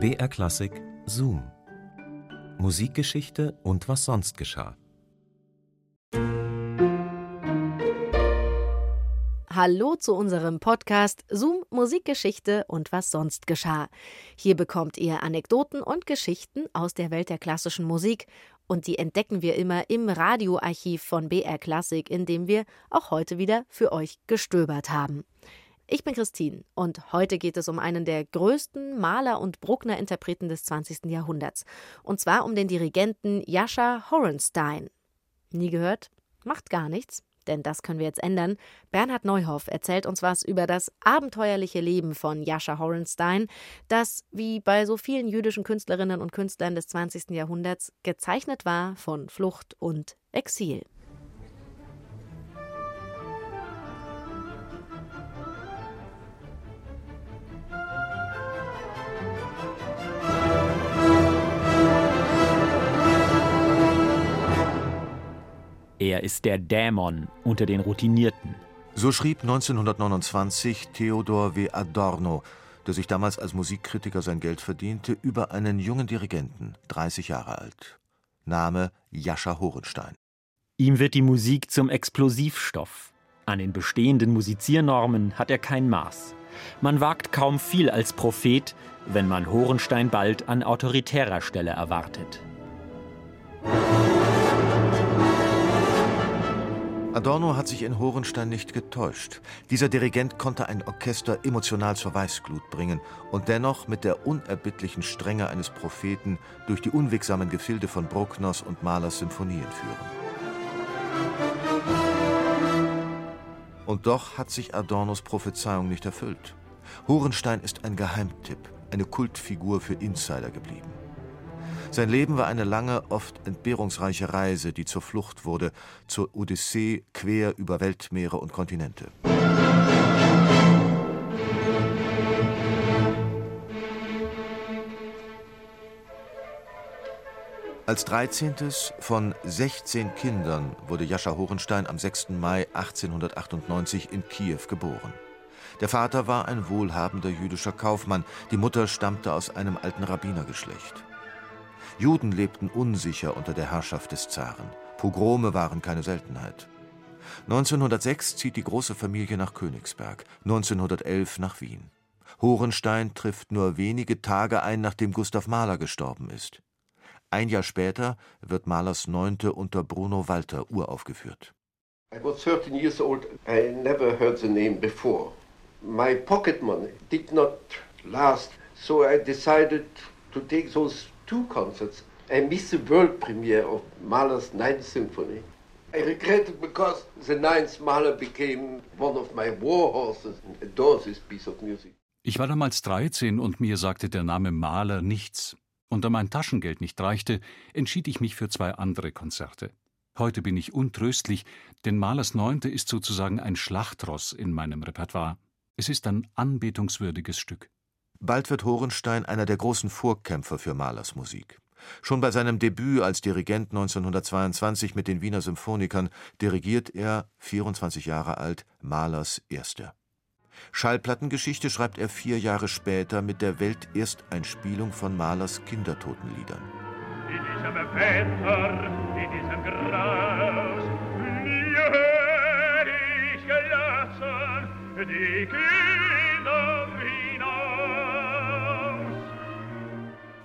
BR Klassik Zoom. Musikgeschichte und was sonst geschah. Hallo zu unserem Podcast Zoom Musikgeschichte und was sonst geschah. Hier bekommt ihr Anekdoten und Geschichten aus der Welt der klassischen Musik und die entdecken wir immer im Radioarchiv von BR Klassik, in dem wir auch heute wieder für euch gestöbert haben. Ich bin Christine und heute geht es um einen der größten Maler- und Bruckner-Interpreten des 20. Jahrhunderts. Und zwar um den Dirigenten Jascha Horenstein. Nie gehört? Macht gar nichts, denn das können wir jetzt ändern. Bernhard Neuhoff erzählt uns was über das abenteuerliche Leben von Jascha Horenstein, das, wie bei so vielen jüdischen Künstlerinnen und Künstlern des 20. Jahrhunderts, gezeichnet war von Flucht und Exil. Er ist der Dämon unter den Routinierten. So schrieb 1929 Theodor W. Adorno, der sich damals als Musikkritiker sein Geld verdiente, über einen jungen Dirigenten, 30 Jahre alt. Name Jascha Horenstein. Ihm wird die Musik zum Explosivstoff. An den bestehenden Musiziernormen hat er kein Maß. Man wagt kaum viel als Prophet, wenn man Horenstein bald an autoritärer Stelle erwartet. Adorno hat sich in Horenstein nicht getäuscht. Dieser Dirigent konnte ein Orchester emotional zur Weißglut bringen und dennoch mit der unerbittlichen Strenge eines Propheten durch die unwegsamen Gefilde von Bruckners und Mahlers Symphonien führen. Und doch hat sich Adornos Prophezeiung nicht erfüllt. Horenstein ist ein Geheimtipp, eine Kultfigur für Insider geblieben. Sein Leben war eine lange, oft entbehrungsreiche Reise, die zur Flucht wurde, zur Odyssee quer über Weltmeere und Kontinente. Als 13. von 16 Kindern wurde Jascha Horenstein am 6. Mai 1898 in Kiew geboren. Der Vater war ein wohlhabender jüdischer Kaufmann, die Mutter stammte aus einem alten Rabbinergeschlecht. Juden lebten unsicher unter der Herrschaft des Zaren. Pogrome waren keine Seltenheit. 1906 zieht die große Familie nach Königsberg, 1911 nach Wien. Horenstein trifft nur wenige Tage ein, nachdem Gustav Mahler gestorben ist. Ein Jahr später wird Mahlers Neunte unter Bruno Walter uraufgeführt. I was 13 years old. I never heard the name before. My pocket money did not last, so I decided to take those two concerts. I missed the world premiere of Mahler's Ninth Symphony. I regret it because the Ninth Mahler became one of my war horses and adore this piece of music. Ich war damals 13 und mir sagte der Name Mahler nichts. Und da mein Taschengeld nicht reichte, entschied ich mich für zwei andere Konzerte. Heute bin ich untröstlich, denn Mahlers Neunte ist sozusagen ein Schlachtross in meinem Repertoire. Es ist ein anbetungswürdiges Stück. Bald wird Horenstein einer der großen Vorkämpfer für Mahlers Musik. Schon bei seinem Debüt als Dirigent 1922 mit den Wiener Symphonikern dirigiert er, 24 Jahre alt, Mahlers Erster. Schallplattengeschichte schreibt er vier Jahre später mit der Weltersteinspielung von Mahlers Kindertotenliedern. In diesem Wetter, in diesem Graus, mir ich gelassen die Kinder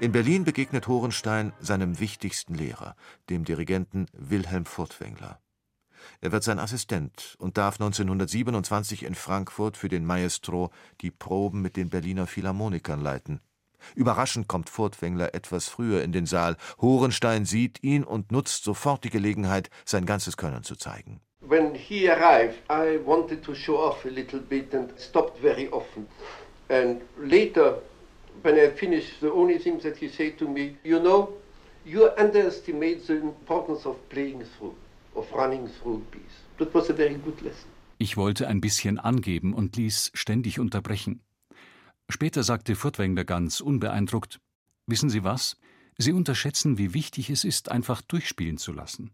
In Berlin begegnet Horenstein seinem wichtigsten Lehrer, dem Dirigenten Wilhelm Furtwängler. Er wird sein Assistent und darf 1927 in Frankfurt für den Maestro die Proben mit den Berliner Philharmonikern leiten. Überraschend kommt Furtwängler etwas früher in den Saal. Horenstein sieht ihn und nutzt sofort die Gelegenheit, sein ganzes Können zu zeigen. When he arrived, I wanted to show off a little bit and stopped very often. And later, when I finished, the only thing that he said to me, you know, you underestimate the importance of playing through, of running through a piece. That was a very good lesson. Ich wollte ein bisschen angeben und ließ ständig unterbrechen. Später sagte Furtwängler ganz unbeeindruckt: Wissen Sie was? Sie unterschätzen, wie wichtig es ist, einfach durchspielen zu lassen.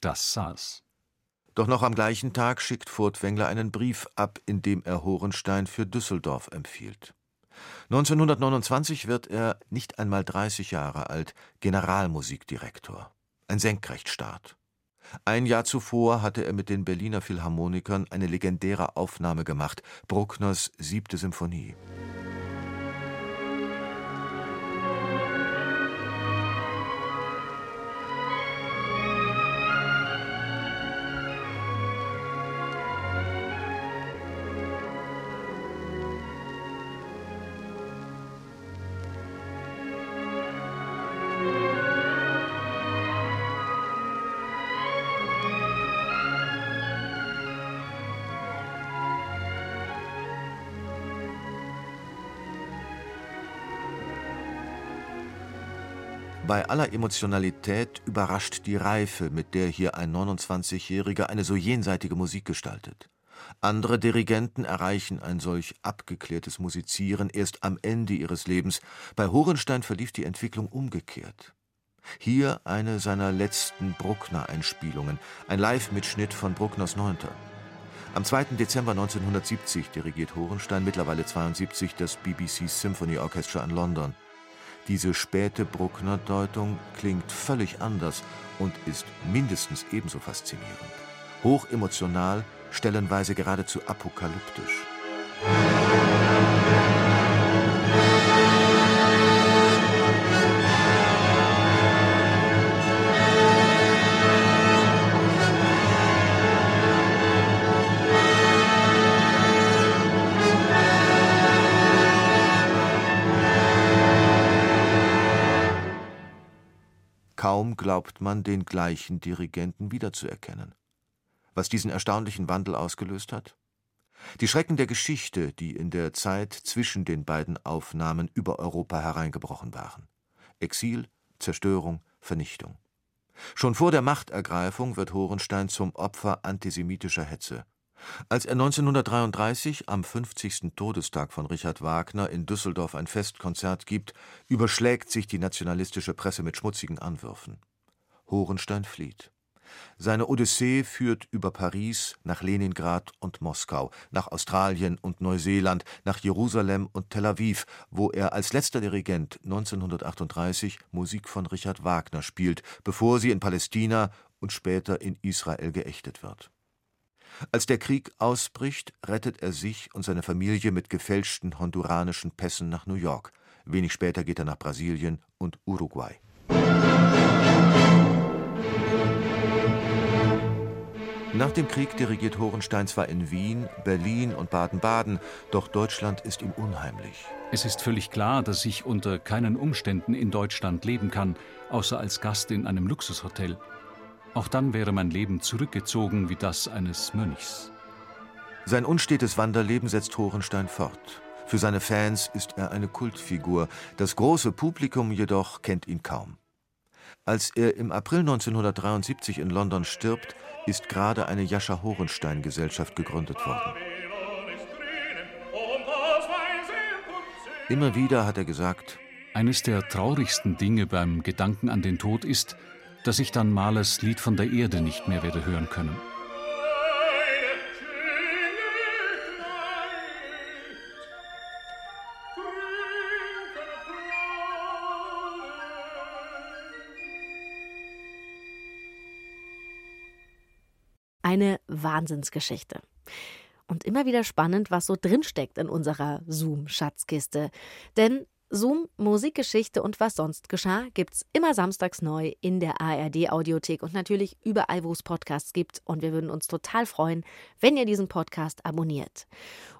Das saß. Doch noch am gleichen Tag schickt Furtwängler einen Brief ab, in dem er Horenstein für Düsseldorf empfiehlt. 1929 wird er, nicht einmal 30 Jahre alt, Generalmusikdirektor. Ein Senkrechtstart. Ein Jahr zuvor hatte er mit den Berliner Philharmonikern eine legendäre Aufnahme gemacht, Bruckners Siebte Symphonie. Bei aller Emotionalität überrascht die Reife, mit der hier ein 29-Jähriger eine so jenseitige Musik gestaltet. Andere Dirigenten erreichen ein solch abgeklärtes Musizieren erst am Ende ihres Lebens. Bei Horenstein verlief die Entwicklung umgekehrt. Hier eine seiner letzten Bruckner-Einspielungen, ein Live-Mitschnitt von Bruckners Neunter. Am 2. Dezember 1970 dirigiert Horenstein, mittlerweile 72, das BBC Symphony Orchestra in London. Diese späte Bruckner-Deutung klingt völlig anders und ist mindestens ebenso faszinierend. Hochemotional, stellenweise geradezu apokalyptisch. Kaum glaubt man, den gleichen Dirigenten wiederzuerkennen. Was diesen erstaunlichen Wandel ausgelöst hat? Die Schrecken der Geschichte, die in der Zeit zwischen den beiden Aufnahmen über Europa hereingebrochen waren. Exil, Zerstörung, Vernichtung. Schon vor der Machtergreifung wird Horenstein zum Opfer antisemitischer Hetze. Als er 1933 am 50. Todestag von Richard Wagner in Düsseldorf ein Festkonzert gibt, überschlägt sich die nationalistische Presse mit schmutzigen Anwürfen. Horenstein flieht. Seine Odyssee führt über Paris nach Leningrad und Moskau, nach Australien und Neuseeland, nach Jerusalem und Tel Aviv, wo er als letzter Dirigent 1938 Musik von Richard Wagner spielt, bevor sie in Palästina und später in Israel geächtet wird. Als der Krieg ausbricht, rettet er sich und seine Familie mit gefälschten honduranischen Pässen nach New York. Wenig später geht er nach Brasilien und Uruguay. Nach dem Krieg dirigiert Horenstein zwar in Wien, Berlin und Baden-Baden, doch Deutschland ist ihm unheimlich. Es ist völlig klar, dass ich unter keinen Umständen in Deutschland leben kann, außer als Gast in einem Luxushotel. Auch dann wäre mein Leben zurückgezogen wie das eines Mönchs. Sein unstetes Wanderleben setzt Horenstein fort. Für seine Fans ist er eine Kultfigur, das große Publikum jedoch kennt ihn kaum. Als er im April 1973 in London stirbt, ist gerade eine Jascha Horenstein Gesellschaft gegründet worden. Immer wieder hat er gesagt, eines der traurigsten Dinge beim Gedanken an den Tod ist, dass ich dann Mahlers Lied von der Erde nicht mehr werde hören können. Eine Wahnsinnsgeschichte. Und immer wieder spannend, was so drinsteckt in unserer Zoom-Schatzkiste. Denn Zoom, Musikgeschichte und was sonst geschah, gibt's immer samstags neu in der ARD Audiothek und natürlich überall, wo es Podcasts gibt. Und wir würden uns total freuen, wenn ihr diesen Podcast abonniert.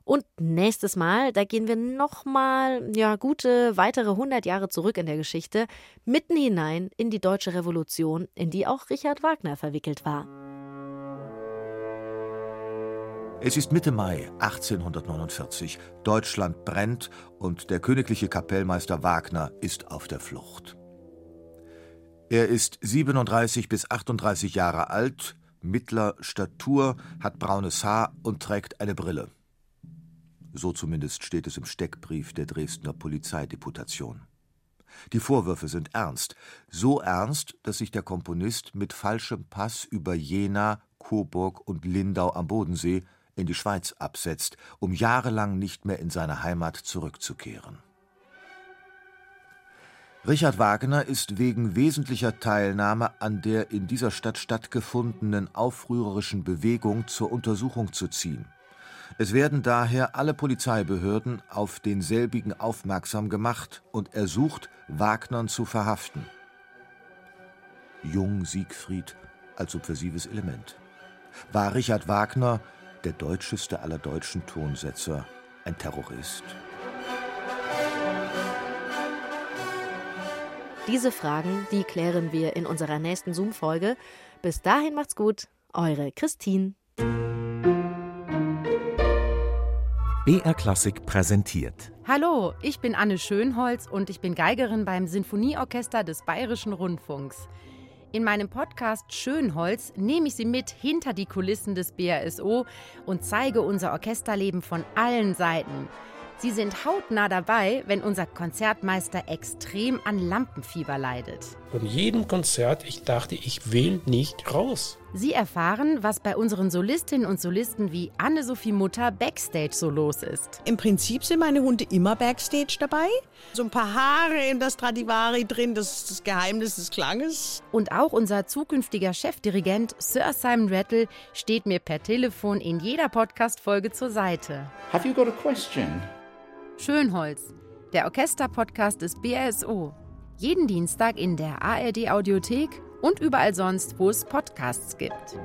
Und nächstes Mal, da gehen wir nochmal, ja, gute weitere 100 Jahre zurück in der Geschichte, mitten hinein in die Deutsche Revolution, in die auch Richard Wagner verwickelt war. Es ist Mitte Mai 1849. Deutschland brennt und der königliche Kapellmeister Wagner ist auf der Flucht. Er ist 37 bis 38 Jahre alt, mittler Statur, hat braunes Haar und trägt eine Brille. So zumindest steht es im Steckbrief der Dresdner Polizeideputation. Die Vorwürfe sind ernst, so ernst, dass sich der Komponist mit falschem Pass über Jena, Coburg und Lindau am Bodensee in die Schweiz absetzt, um jahrelang nicht mehr in seine Heimat zurückzukehren. Richard Wagner ist wegen wesentlicher Teilnahme an der in dieser Stadt stattgefundenen aufrührerischen Bewegung zur Untersuchung zu ziehen. Es werden daher alle Polizeibehörden auf denselbigen aufmerksam gemacht und ersucht, Wagnern zu verhaften. Jung Siegfried als subversives Element. War Richard Wagner, der deutscheste aller deutschen Tonsetzer, ein Terrorist? Diese Fragen, die klären wir in unserer nächsten Zoom-Folge. Bis dahin macht's gut. Eure Christine. BR Klassik präsentiert. Hallo, ich bin Anne Schönholz und ich bin Geigerin beim Sinfonieorchester des Bayerischen Rundfunks. In meinem Podcast Schönholz nehme ich Sie mit hinter die Kulissen des BRSO und zeige unser Orchesterleben von allen Seiten. Sie sind hautnah dabei, wenn unser Konzertmeister extrem an Lampenfieber leidet. Von jedem Konzert, ich dachte, ich will nicht raus. Sie erfahren, was bei unseren Solistinnen und Solisten wie Anne-Sophie Mutter backstage so los ist. Im Prinzip sind meine Hunde immer backstage dabei. So ein paar Haare in das Stradivari drin, das ist das Geheimnis des Klanges. Und auch unser zukünftiger Chefdirigent Sir Simon Rattle steht mir per Telefon in jeder Podcast-Folge zur Seite. Have you got a question? Schönholz, der Orchesterpodcast des BRSO. Jeden Dienstag in der ARD Audiothek und überall sonst, wo es Podcasts gibt.